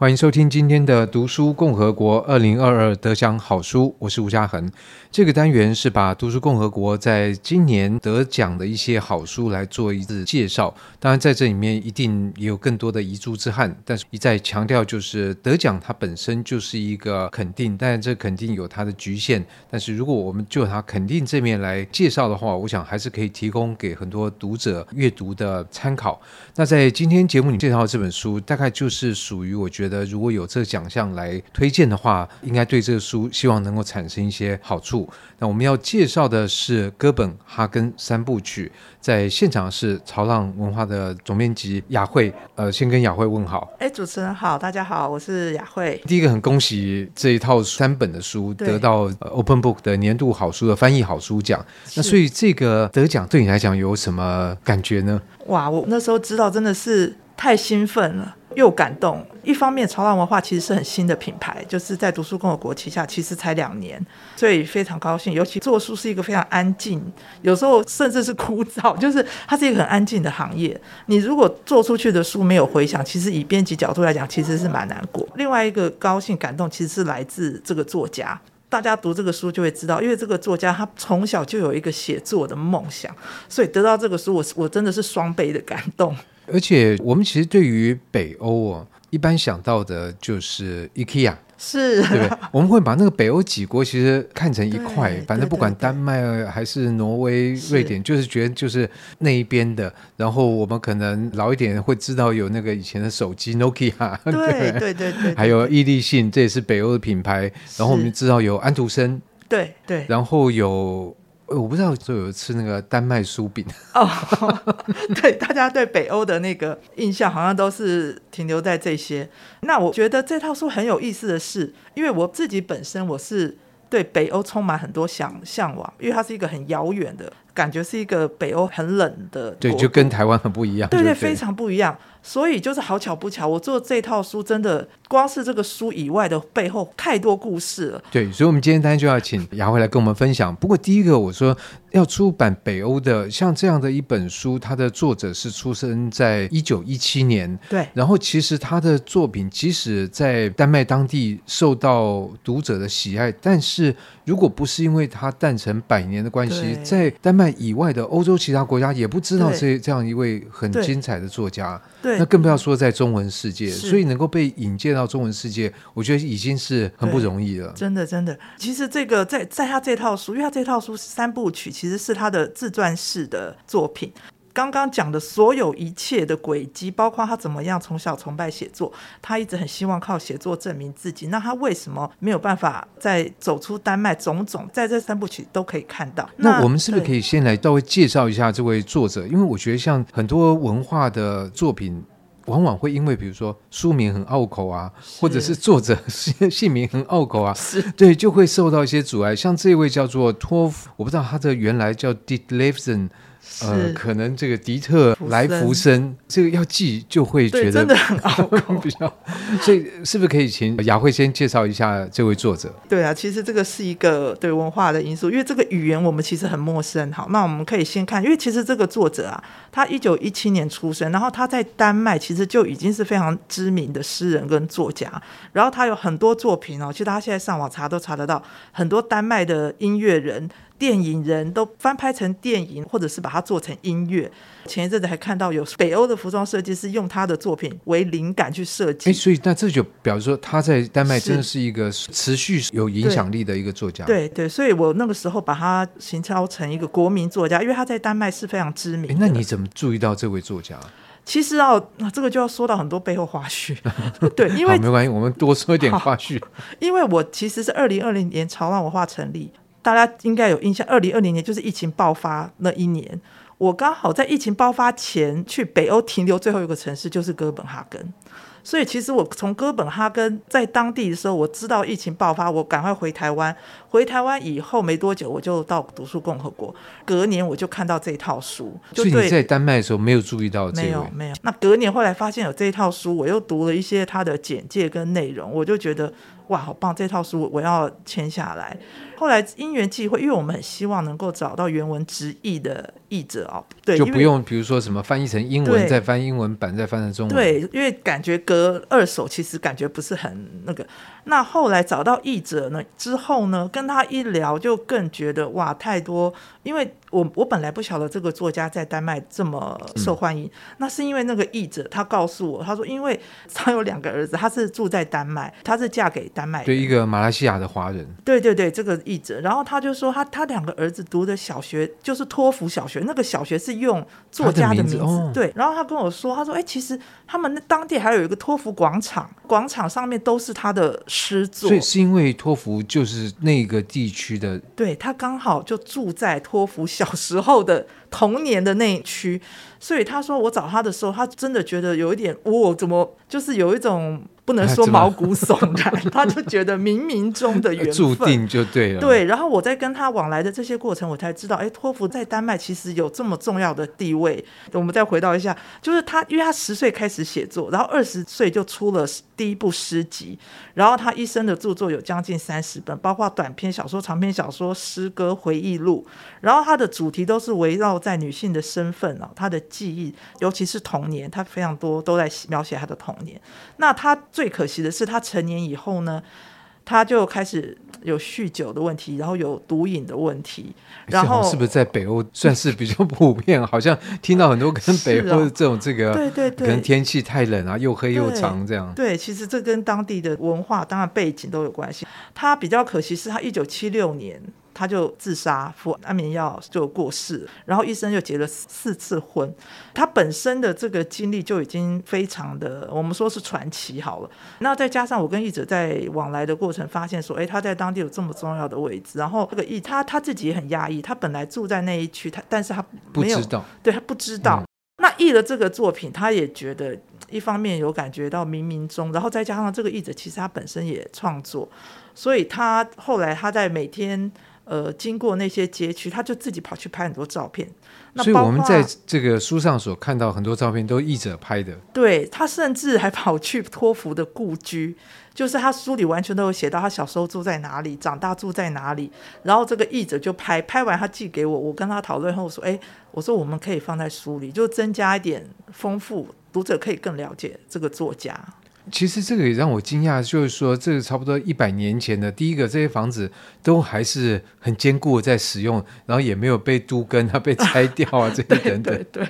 欢迎收听今天的读书共和国二零二二得奖好书，我是吴嘉恒。这个单元是把读书共和国在今年得奖的一些好书来做一次介绍。当然，在这里面一定也有更多的遗珠之憾，但是一再强调，就是得奖它本身就是一个肯定，但是这肯定有它的局限。但是如果我们就它肯定这面来介绍的话，我想还是可以提供给很多读者阅读的参考。那在今天节目里介绍的这本书，大概就是属于我觉得。的如果有这个奖项来推荐的话，应该对这个书希望能够产生一些好处。那我们要介绍的是《哥本哈根三部曲》，在现场是潮浪文化的总编辑雅慧。呃，先跟雅慧问好。哎，主持人好，大家好，我是雅慧。第一个很恭喜这一套三本的书得到 Open Book 的年度好书的翻译好书奖。那所以这个得奖对你来讲有什么感觉呢？哇，我那时候知道真的是太兴奋了。又感动。一方面，潮浪文化其实是很新的品牌，就是在读书共和国旗下，其实才两年，所以非常高兴。尤其做书是一个非常安静，有时候甚至是枯燥，就是它是一个很安静的行业。你如果做出去的书没有回响，其实以编辑角度来讲，其实是蛮难过。另外一个高兴感动，其实是来自这个作家。大家读这个书就会知道，因为这个作家他从小就有一个写作的梦想，所以得到这个书，我我真的是双倍的感动。而且我们其实对于北欧哦，一般想到的就是 IKEA，是，对不对？我们会把那个北欧几国其实看成一块，反正不管丹麦还是挪威、瑞典，就是觉得就是那一边的。然后我们可能老一点会知道有那个以前的手机 Nokia，对对对对，对，还有伊利信，这也是北欧的品牌。然后我们知道有安徒生，对对，然后有。我不知道就有吃那个丹麦酥饼哦，对，大家对北欧的那个印象好像都是停留在这些。那我觉得这套书很有意思的是，因为我自己本身我是对北欧充满很多想向往，因为它是一个很遥远的感觉，是一个北欧很冷的，对，就跟台湾很不一样，对对，非常不一样。所以就是好巧不巧，我做这套书真的光是这个书以外的背后太多故事了。对，所以，我们今天当然就要请雅慧来跟我们分享。不过，第一个我说要出版北欧的像这样的一本书，它的作者是出生在一九一七年。对。然后，其实他的作品即使在丹麦当地受到读者的喜爱，但是如果不是因为他诞辰百年的关系，在丹麦以外的欧洲其他国家也不知道这这样一位很精彩的作家。对，那更不要说在中文世界，所以能够被引荐到中文世界，我觉得已经是很不容易了。真的，真的。其实这个在在他这套书，因为他这套书三部曲其实是他的自传式的作品。刚刚讲的所有一切的轨迹，包括他怎么样从小崇拜写作，他一直很希望靠写作证明自己。那他为什么没有办法再走出丹麦？种种在这三部曲都可以看到。那，那我们是不是可以先来稍微介绍一下这位作者？因为我觉得像很多文化的作品，往往会因为比如说书名很拗口啊，或者是作者姓姓名很拗口啊，是对，就会受到一些阻碍。像这位叫做托夫，我不知道他的原来叫 Ditlevsen。呃，可能这个迪特莱福森，这个要记就会觉得真的很拗口，比较。所以是不是可以请雅慧先介绍一下这位作者？对啊，其实这个是一个对文化的因素，因为这个语言我们其实很陌生。好，那我们可以先看，因为其实这个作者啊，他一九一七年出生，然后他在丹麦其实就已经是非常知名的诗人跟作家，然后他有很多作品哦，其实他现在上网查都查得到，很多丹麦的音乐人。电影人都翻拍成电影，或者是把它做成音乐。前一阵子还看到有北欧的服装设计师用他的作品为灵感去设计。哎，所以那这就表示说他在丹麦真的是一个持续有影响力的一个作家。对对，所以我那个时候把他行销成一个国民作家，因为他在丹麦是非常知名。那你怎么注意到这位作家？其实啊，那这个就要说到很多背后花絮。对，因为没关系，我们多说一点花絮。因为我其实是二零二零年潮浪文化成立。大家应该有印象，二零二零年就是疫情爆发那一年，我刚好在疫情爆发前去北欧停留，最后一个城市就是哥本哈根。所以其实我从哥本哈根在当地的时候，我知道疫情爆发，我赶快回台湾。回台湾以后没多久，我就到读书共和国。隔年我就看到这套书，就对，所以你在丹麦的时候没有注意到这个？没有没有。那隔年后来发现有这一套书，我又读了一些它的简介跟内容，我就觉得哇，好棒！这套书我要签下来。后来因缘际会，因为我们很希望能够找到原文直译的译者哦，对，就不用比如说什么翻译成英文，再翻英文版，再翻成中文。对，因为感觉隔二手，其实感觉不是很那个。那后来找到译者呢之后呢，跟他一聊，就更觉得哇，太多。因为我我本来不晓得这个作家在丹麦这么受欢迎，嗯、那是因为那个译者他告诉我，他说因为他有两个儿子，他是住在丹麦，他是嫁给丹麦，对一个马来西亚的华人。对对对，这个译者，然后他就说他他两个儿子读的小学就是托福小学，那个小学是用作家的名字，名字哦、对。然后他跟我说，他说哎，其实他们那当地还有一个托福广场，广场上面都是他的诗作，所以是因为托福就是那个地区的，对他刚好就住在托福小时候的童年的那一区，所以他说我找他的时候，他真的觉得有一点，我、哦、怎么就是有一种。不能说毛骨悚然，他就觉得冥冥中的缘分注定就对了。对，然后我在跟他往来的这些过程，我才知道，哎，托福在丹麦其实有这么重要的地位。我们再回到一下，就是他，因为他十岁开始写作，然后二十岁就出了第一部诗集，然后他一生的著作有将近三十本，包括短篇小说、长篇小说、诗歌、回忆录，然后他的主题都是围绕在女性的身份啊，他的记忆，尤其是童年，他非常多都在描写他的童年。那他。最可惜的是，他成年以后呢，他就开始有酗酒的问题，然后有毒瘾的问题，然后是不是在北欧算是比较普遍？好像听到很多跟北欧的这种这个，对对对，可能天气太冷啊，又黑又长这样。对，其实这跟当地的文化当然背景都有关系。他比较可惜是他一九七六年。他就自杀，服安眠药就过世，然后一生又结了四次婚。他本身的这个经历就已经非常的，我们说是传奇好了。那再加上我跟译者在往来的过程，发现说，哎，他在当地有这么重要的位置。然后这个译他他自己也很压抑，他本来住在那一区，他但是他没有，不知道，对他不知道。那译了这个作品，他也觉得一方面有感觉到冥冥中，然后再加上这个译者其实他本身也创作，所以他后来他在每天。呃，经过那些街区，他就自己跑去拍很多照片。那所以我们在这个书上所看到很多照片，都译者拍的。对，他甚至还跑去托福的故居，就是他书里完全都有写到他小时候住在哪里，长大住在哪里。然后这个译者就拍，拍完他寄给我，我跟他讨论后说：“哎，我说我们可以放在书里，就增加一点丰富，读者可以更了解这个作家。”其实这个也让我惊讶，就是说，这个差不多一百年前的第一个，这些房子都还是很坚固的在使用，然后也没有被都更啊、被拆掉啊，这些等等。对对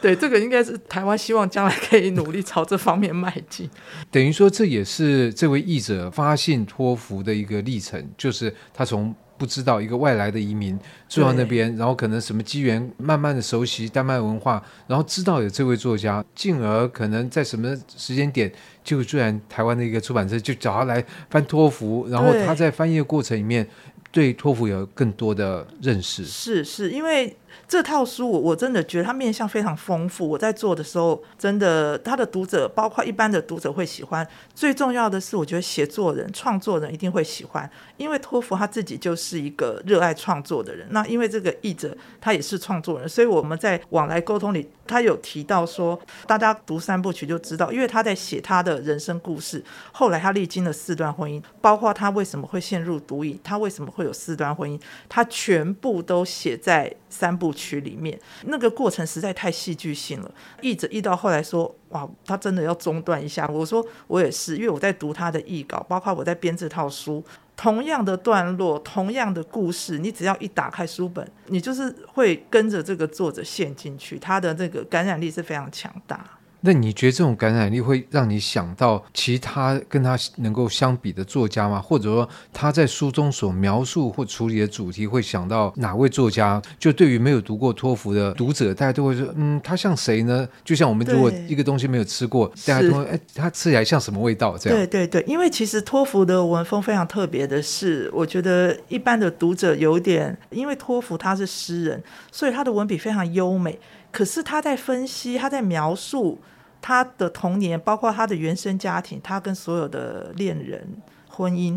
对，这个应该是台湾希望将来可以努力朝这方面迈进。等于说，这也是这位译者发信托福的一个历程，就是他从。不知道一个外来的移民住到那边，然后可能什么机缘，慢慢的熟悉丹麦文化，然后知道有这位作家，进而可能在什么时间点，就居然台湾的一个出版社就找他来翻托福，然后他在翻译的过程里面，对托福有更多的认识。是是，因为。这套书我我真的觉得它面向非常丰富。我在做的时候，真的他的读者包括一般的读者会喜欢。最重要的是，我觉得写作人、创作人一定会喜欢，因为托福他自己就是一个热爱创作的人。那因为这个译者他也是创作人，所以我们在往来沟通里，他有提到说，大家读三部曲就知道，因为他在写他的人生故事。后来他历经了四段婚姻，包括他为什么会陷入毒瘾，他为什么会有四段婚姻，他全部都写在三部曲里面，那个过程实在太戏剧性了。译者译到后来说：“哇，他真的要中断一下。”我说：“我也是，因为我在读他的译稿，包括我在编这套书，同样的段落，同样的故事，你只要一打开书本，你就是会跟着这个作者陷进去，他的那个感染力是非常强大。”那你觉得这种感染力会让你想到其他跟他能够相比的作家吗？或者说他在书中所描述或处理的主题，会想到哪位作家？就对于没有读过托福的读者，大家都会说，嗯，他像谁呢？就像我们如果一个东西没有吃过，大家都会，哎，他吃起来像什么味道？这样。对对对，因为其实托福的文风非常特别的是，我觉得一般的读者有点，因为托福他是诗人，所以他的文笔非常优美。可是他在分析，他在描述。他的童年，包括他的原生家庭，他跟所有的恋人、婚姻，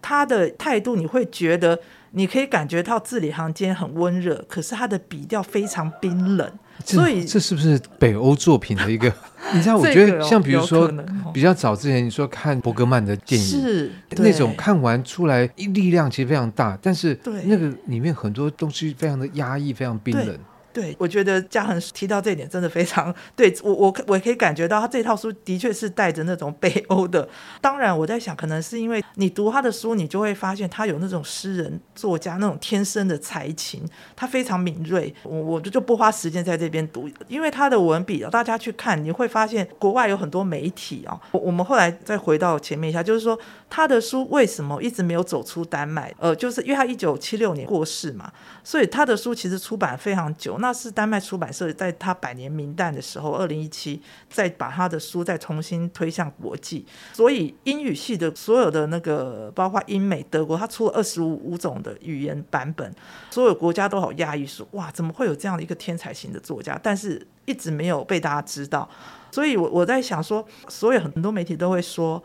他的态度，你会觉得，你可以感觉到字里行间很温热，可是他的笔调非常冰冷。所以，这是不是北欧作品的一个？你知道，我觉得像比如说，比较早之前你说看伯格曼的电影，是那种看完出来力量其实非常大，但是那个里面很多东西非常的压抑，非常冰冷。对，我觉得嘉恒提到这一点真的非常对，我我我可以感觉到他这套书的确是带着那种北欧的。当然，我在想，可能是因为你读他的书，你就会发现他有那种诗人作家那种天生的才情，他非常敏锐。我我就就不花时间在这边读，因为他的文笔，大家去看你会发现，国外有很多媒体啊。我我们后来再回到前面一下，就是说他的书为什么一直没有走出丹麦？呃，就是因为他一九七六年过世嘛，所以他的书其实出版非常久。那是丹麦出版社在他百年冥诞的时候，二零一七再把他的书再重新推向国际。所以英语系的所有的那个，包括英美、德国，他出了二十五五种的语言版本，所有国家都好讶异说，哇，怎么会有这样的一个天才型的作家？但是一直没有被大家知道。所以我我在想说，所有很多媒体都会说，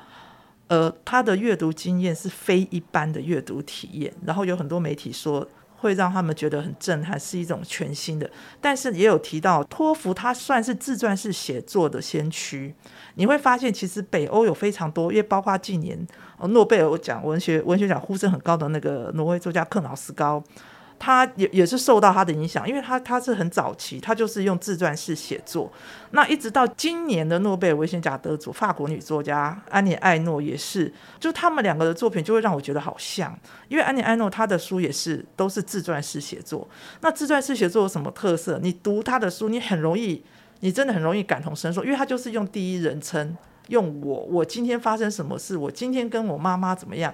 呃，他的阅读经验是非一般的阅读体验。然后有很多媒体说。会让他们觉得很震撼，是一种全新的。但是也有提到托福，他算是自传式写作的先驱。你会发现，其实北欧有非常多，因为包括近年诺贝尔奖文学文学奖呼声很高的那个挪威作家克劳斯高。他也也是受到他的影响，因为他他是很早期，他就是用自传式写作。那一直到今年的诺贝尔文学奖得主法国女作家安妮艾诺也是，就他们两个的作品就会让我觉得好像，因为安妮艾诺她的书也是都是自传式写作。那自传式写作有什么特色？你读他的书，你很容易，你真的很容易感同身受，因为他就是用第一人称，用我，我今天发生什么事，我今天跟我妈妈怎么样。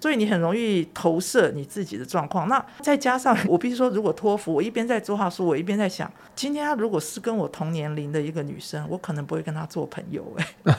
所以你很容易投射你自己的状况，那再加上 我必须说，如果托福，我一边在做他书，我一边在想，今天她如果是跟我同年龄的一个女生，我可能不会跟她做朋友哎，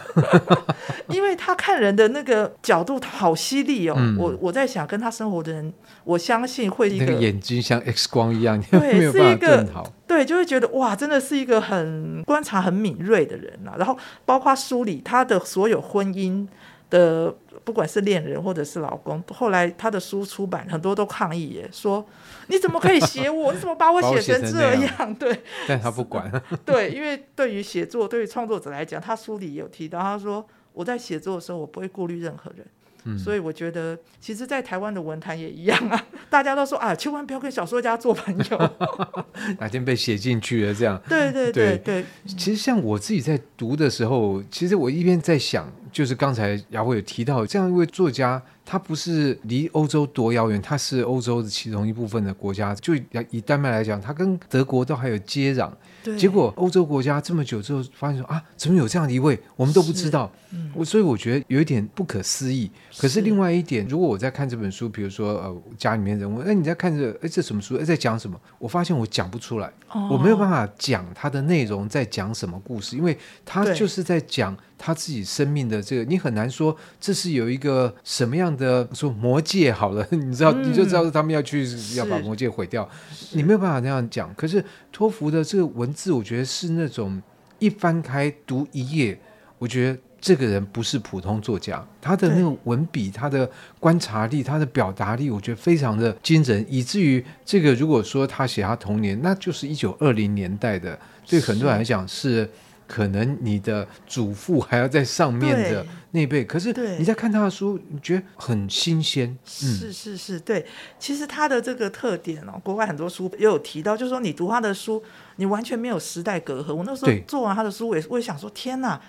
因为她看人的那个角度好犀利哦。嗯、我我在想，跟她生活的人，我相信会一个、那个、眼睛像 X 光一样，对，没有办法更好，对，就会觉得哇，真的是一个很观察很敏锐的人啊。然后包括梳理她的所有婚姻的。不管是恋人或者是老公，后来他的书出版，很多都抗议耶，说你怎么可以写我？你怎么把我写成这样？样 对，但他不管。对，因为对于写作，对于创作者来讲，他书里有提到，他说我在写作的时候，我不会顾虑任何人。嗯，所以我觉得，其实，在台湾的文坛也一样啊，大家都说啊，千万不要跟小说家做朋友，哪天被写进去了这样。对对对对。其实像我自己在读的时候，其实我一边在想。就是刚才雅慧有提到这样一位作家，他不是离欧洲多遥远，它是欧洲的其中一部分的国家。就以丹麦来讲，它跟德国都还有接壤。对。结果欧洲国家这么久之后，发现说啊，怎么有这样的一位，我们都不知道。嗯。我所以我觉得有一点不可思议。可是另外一点，如果我在看这本书，比如说呃家里面人问，哎你在看这哎这什么书？哎在讲什么？我发现我讲不出来，哦、我没有办法讲它的内容在讲什么故事，因为它就是在讲。他自己生命的这个，你很难说这是有一个什么样的说魔戒好了，你知道，嗯、你就知道他们要去要把魔戒毁掉，你没有办法那样讲。可是托福的这个文字，我觉得是那种一翻开读一页，我觉得这个人不是普通作家，他的那个文笔、他的观察力、他的表达力，我觉得非常的惊人，以至于这个如果说他写他童年，那就是一九二零年代的，对很多人来讲是。可能你的祖父还要在上面的那辈，可是你在看他的书，你觉得很新鲜。嗯，是是是，对。其实他的这个特点哦，国外很多书也有提到，就是说你读他的书，你完全没有时代隔阂。我那时候做完他的书，我也我也想说，天哪！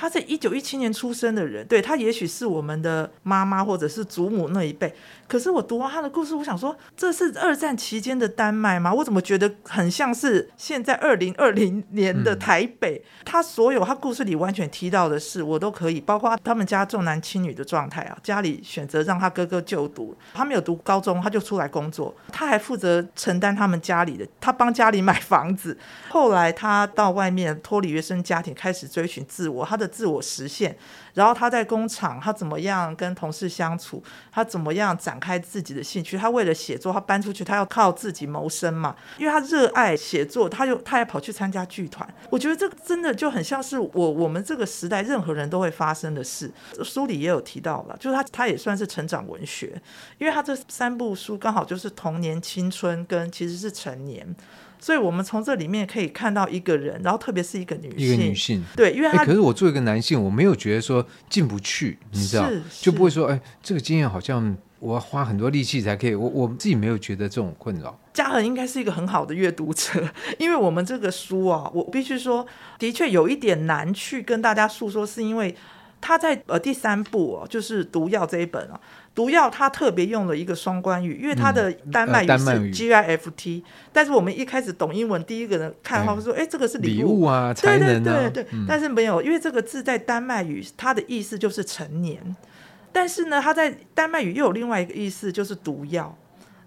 他是一九一七年出生的人，对，他也许是我们的妈妈或者是祖母那一辈。可是我读完他的故事，我想说，这是二战期间的丹麦吗？我怎么觉得很像是现在二零二零年的台北？他所有他故事里完全提到的事，我都可以，包括他们家重男轻女的状态啊，家里选择让他哥哥就读，他没有读高中，他就出来工作，他还负责承担他们家里的，他帮家里买房子。后来他到外面脱离原生家庭，开始追寻自我，他的。自我实现，然后他在工厂，他怎么样跟同事相处？他怎么样展开自己的兴趣？他为了写作，他搬出去，他要靠自己谋生嘛。因为他热爱写作，他就他还跑去参加剧团。我觉得这个真的就很像是我我们这个时代任何人都会发生的事。书里也有提到了，就是他他也算是成长文学，因为他这三部书刚好就是童年、青春跟其实是成年。所以，我们从这里面可以看到一个人，然后特别是一个女性，一个女性，对，因为他、欸、可是我作为一个男性，我没有觉得说进不去，你知道，就不会说，哎，这个经验好像我要花很多力气才可以。我我自己没有觉得这种困扰。嘉恒应该是一个很好的阅读者，因为我们这个书啊，我必须说，的确有一点难去跟大家诉说，是因为他在呃第三部哦，就是《毒药》这一本啊。毒药，它特别用了一个双关语，因为它的丹麦语是 G I F T，、嗯呃、但是我们一开始懂英文，第一个人看的话会说，哎、欸，这个是礼物，礼物啊，才能啊，对对对对，嗯、但是没有，因为这个字在丹麦语，它的意思就是成年，但是呢，它在丹麦语又有另外一个意思，就是毒药。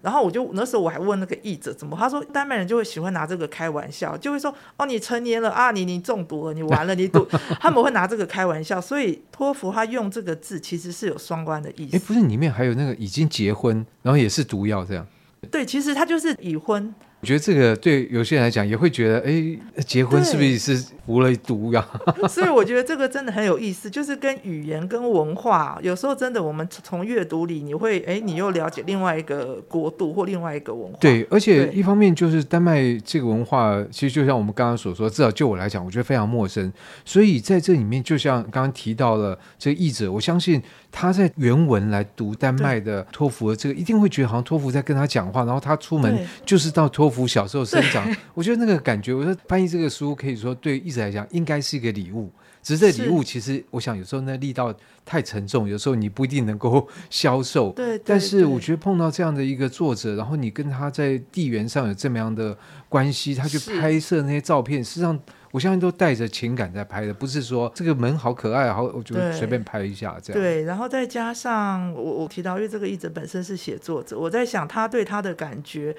然后我就那时候我还问那个译者怎么，他说丹麦人就会喜欢拿这个开玩笑，就会说哦，你成年了啊，你你中毒了，你完了，你毒，他们会拿这个开玩笑，所以托福他用这个字其实是有双关的意思。哎，不是，里面还有那个已经结婚，然后也是毒药这样。对，其实他就是已婚。我觉得这个对有些人来讲也会觉得，哎，结婚是不是是服了毒呀？所以我觉得这个真的很有意思，就是跟语言跟文化，有时候真的我们从阅读里，你会，哎，你又了解另外一个国度或另外一个文化。对，而且一方面就是丹麦这个文化，其实就像我们刚刚所说，至少就我来讲，我觉得非常陌生。所以在这里面，就像刚刚提到了这个译者，我相信他在原文来读丹麦的托福的这个，一定会觉得好像托福在跟他讲话，然后他出门就是到托福。小时候生长，我觉得那个感觉，我说翻译这个书可以说对译者来讲应该是一个礼物。只是这礼物其实，我想有时候那力道太沉重，有时候你不一定能够销售。对，对，对。但是我觉得碰到这样的一个作者，然后你跟他在地缘上有这么样的关系，他去拍摄那些照片，实际上我相信都带着情感在拍的，不是说这个门好可爱，好我就随便拍一下这样。对，然后再加上我我提到，因为这个译者本身是写作者，我在想他对他的感觉。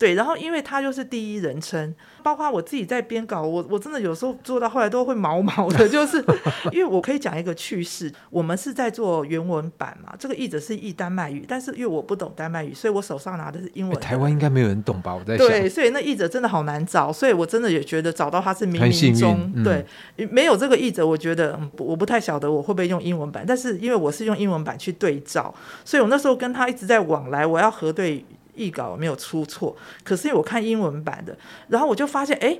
对，然后因为他就是第一人称，包括我自己在编稿，我我真的有时候做到后来都会毛毛的，就是 因为我可以讲一个趣事，我们是在做原文版嘛，这个译者是译丹麦语，但是因为我不懂丹麦语，所以我手上拿的是英文。台湾应该没有人懂吧？我在想。对，所以那译者真的好难找，所以我真的也觉得找到他是冥冥中、嗯、对，没有这个译者，我觉得我不太晓得我会不会用英文版，但是因为我是用英文版去对照，所以我那时候跟他一直在往来，我要核对。译稿没有出错，可是我看英文版的，然后我就发现，哎，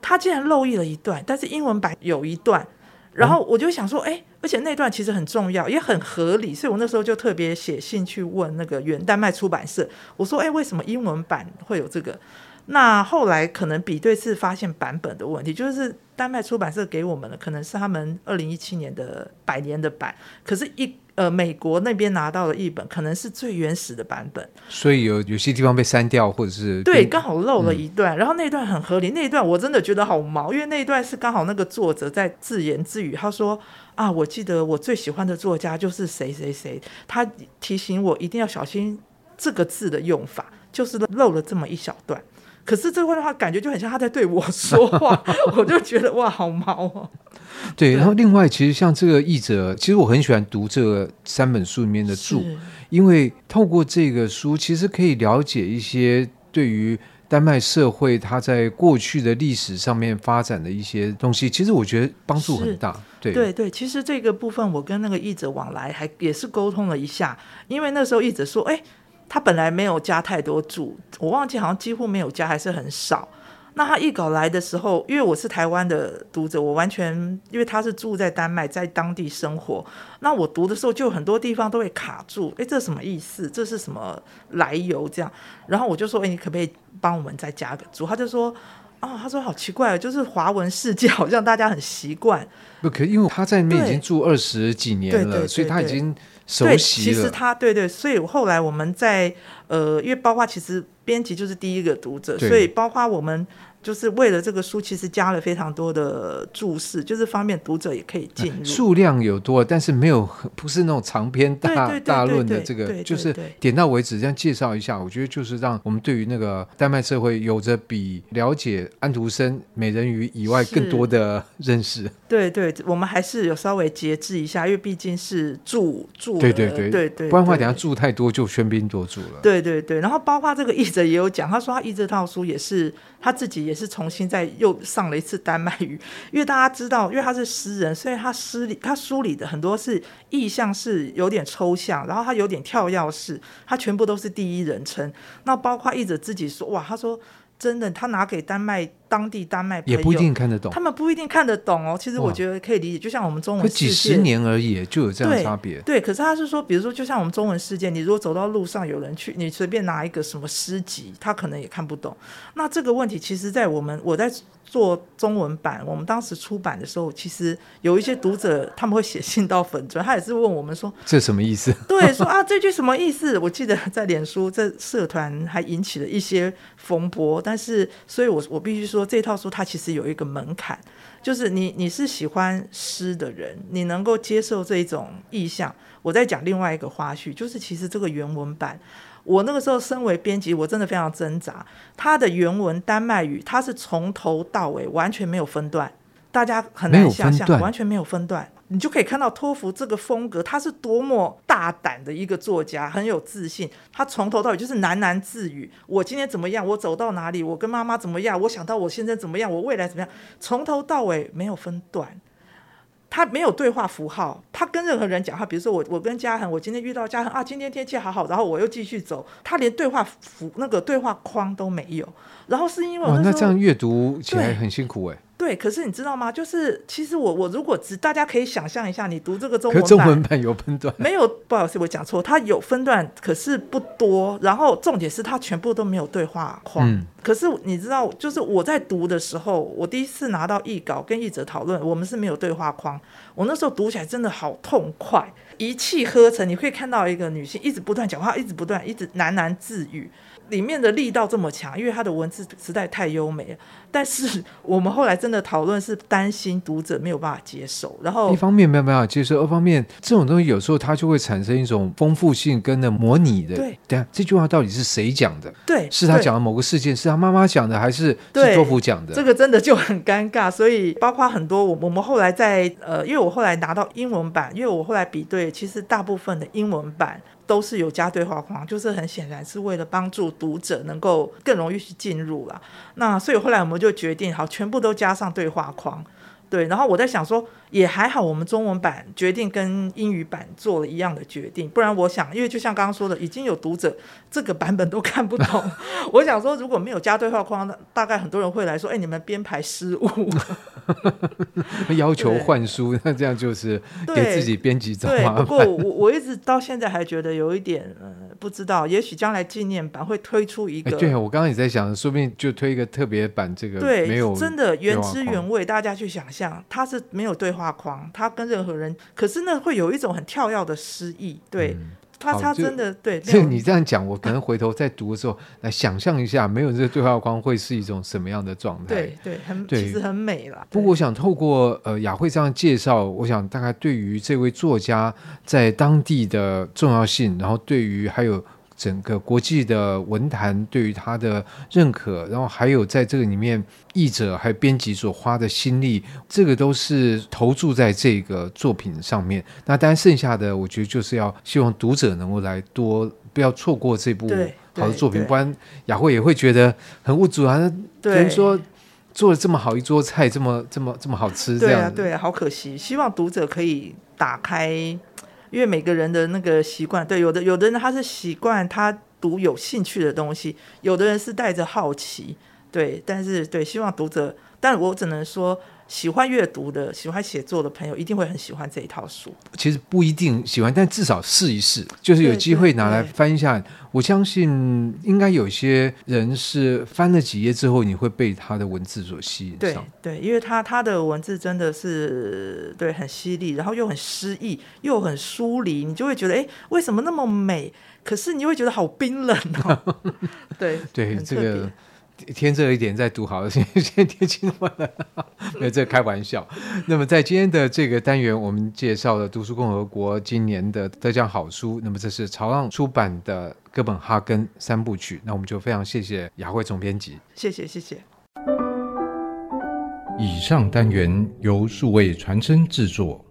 他竟然漏译了一段，但是英文版有一段，然后我就想说，哎，而且那段其实很重要，也很合理，所以我那时候就特别写信去问那个原丹麦出版社，我说，哎，为什么英文版会有这个？那后来可能比对是发现版本的问题，就是丹麦出版社给我们的可能是他们二零一七年的百年的版，可是一。呃，美国那边拿到的译本可能是最原始的版本，所以有有些地方被删掉，或者是对，刚好漏了一段，嗯、然后那一段很合理，那一段我真的觉得好毛，因为那一段是刚好那个作者在自言自语，他说啊，我记得我最喜欢的作家就是谁谁谁，他提醒我一定要小心这个字的用法，就是漏了这么一小段，可是这段话感觉就很像他在对我说话，我就觉得哇，好毛哦。对，然后另外，其实像这个译者，其实我很喜欢读这三本书里面的注，因为透过这个书，其实可以了解一些对于丹麦社会它在过去的历史上面发展的一些东西。其实我觉得帮助很大。对对对，其实这个部分我跟那个译者往来还也是沟通了一下，因为那时候译者说，哎，他本来没有加太多注，我忘记好像几乎没有加，还是很少。那他译稿来的时候，因为我是台湾的读者，我完全因为他是住在丹麦，在当地生活。那我读的时候，就很多地方都会卡住，诶，这什么意思？这是什么来由？这样，然后我就说，诶，你可不可以帮我们再加个注？他就说，哦，他说好奇怪，就是华文世界好像大家很习惯。不可，因为他在那边已经住二十几年了，对对对对对，所以他已经熟悉了。其实他对对，所以后来我们在呃，因为包括其实。编辑就是第一个读者，所以包括我们就是为了这个书，其实加了非常多的注释，就是方便读者也可以进入。数量有多，但是没有不是那种长篇大大论的这个，就是点到为止这样介绍一下。我觉得就是让我们对于那个丹麦社会有着比了解安徒生、美人鱼以外更多的认识。对对，我们还是有稍微节制一下，因为毕竟是注注。对对对对对，不然的话等下注太多就喧宾夺主了。对对对，然后包括这个译。者也有讲，他说他译这套书也是他自己也也是重新再又上了一次丹麦语，因为大家知道，因为他是诗人，所以他诗里他书里的很多是意象是有点抽象，然后他有点跳跃式，他全部都是第一人称。那包括译者自己说，哇，他说真的，他拿给丹麦当地丹麦也不一定看得懂，他们不一定看得懂哦。其实我觉得可以理解，就像我们中文世界，几十年而已，就有这样的差别。对，可是他是说，比如说，就像我们中文世界，你如果走到路上有人去，你随便拿一个什么诗集，他可能也看不懂。那这个问题，其实，在我们我在。做中文版，我们当时出版的时候，其实有一些读者他们会写信到粉专，他也是问我们说：“这什么意思？” 对，说啊，这句什么意思？我记得在脸书这社团还引起了一些风波。但是，所以我我必须说，这套书它其实有一个门槛，就是你你是喜欢诗的人，你能够接受这种意象。我再讲另外一个花絮，就是其实这个原文版。我那个时候身为编辑，我真的非常挣扎。它的原文丹麦语，它是从头到尾完全没有分段，大家很难想象，完全没有分段。你就可以看到托福这个风格，他是多么大胆的一个作家，很有自信。他从头到尾就是喃喃自语：我今天怎么样？我走到哪里？我跟妈妈怎么样？我想到我现在怎么样？我未来怎么样？从头到尾没有分段。他没有对话符号，他跟任何人讲话，比如说我，我跟嘉恒，我今天遇到嘉恒啊，今天天气好好，然后我又继续走，他连对话符那个对话框都没有，然后是因为那，那这样阅读起来很辛苦哎。对，可是你知道吗？就是其实我我如果只大家可以想象一下，你读这个中文版，中文版有分段，没有，不好意思，我讲错，它有分段，可是不多。然后重点是它全部都没有对话框。嗯、可是你知道，就是我在读的时候，我第一次拿到译稿跟译者讨论，我们是没有对话框。我那时候读起来真的好痛快，一气呵成。你会看到一个女性一直不断讲话，一直不断，一直喃喃自语。里面的力道这么强，因为它的文字实在太优美了。但是 我们后来真的讨论是担心读者没有办法接受，然后一方面没有办法接受，二方面这种东西有时候它就会产生一种丰富性跟那模拟的。对，等下这句话到底是谁讲的？对，是他讲的某个事件，是他妈妈讲的，还是是托福讲的？这个真的就很尴尬。所以包括很多我我们后来在呃，因为我后来拿到英文版，因为我后来比对，其实大部分的英文版。都是有加对话框，就是很显然是为了帮助读者能够更容易去进入啦。那所以后来我们就决定，好，全部都加上对话框。对，然后我在想说，也还好，我们中文版决定跟英语版做了一样的决定，不然我想，因为就像刚刚说的，已经有读者这个版本都看不懂。我想说，如果没有加对话框，大概很多人会来说，哎，你们编排失误，要求换书，那这样就是给自己编辑找麻烦。对，不过我我一直到现在还觉得有一点，呃，不知道，也许将来纪念版会推出一个。对，我刚刚也在想，说不定就推一个特别版，这个对，没有真的原汁原味，大家去想象。他是没有对话框，他跟任何人，可是呢会有一种很跳跃的诗意，对、嗯、他，他真的 对。所以你这样讲，我可能回头再读的时候来想象一下，没有这个对话框会是一种什么样的状态？对对，很对其实很美了。不过我想透过呃雅慧这样介绍，我想大概对于这位作家在当地的重要性，然后对于还有。整个国际的文坛对于他的认可，然后还有在这个里面译者还有编辑所花的心力，这个都是投注在这个作品上面。那当然剩下的，我觉得就是要希望读者能够来多不要错过这部好的作品，不然雅慧也会觉得很无助啊。对，比如说做了这么好一桌菜，这么这么这么好吃，对啊，对啊，好可惜。希望读者可以打开。因为每个人的那个习惯，对，有的有的人他是习惯他读有兴趣的东西，有的人是带着好奇，对，但是对，希望读者，但我只能说。喜欢阅读的、喜欢写作的朋友，一定会很喜欢这一套书。其实不一定喜欢，但至少试一试，就是有机会拿来翻一下。我相信应该有些人是翻了几页之后，你会被他的文字所吸引。对对，因为他他的文字真的是对很犀利，然后又很诗意，又很疏离，你就会觉得哎，为什么那么美？可是你会觉得好冰冷哦。对对，这个。天热一点再读好了，现在天气那么冷，没有这开玩笑。那么在今天的这个单元，我们介绍了读书共和国今年的得奖好书。那么这是潮浪出版的《哥本哈根三部曲》。那我们就非常谢谢雅慧总编辑，谢谢谢谢。以上单元由数位传声制作。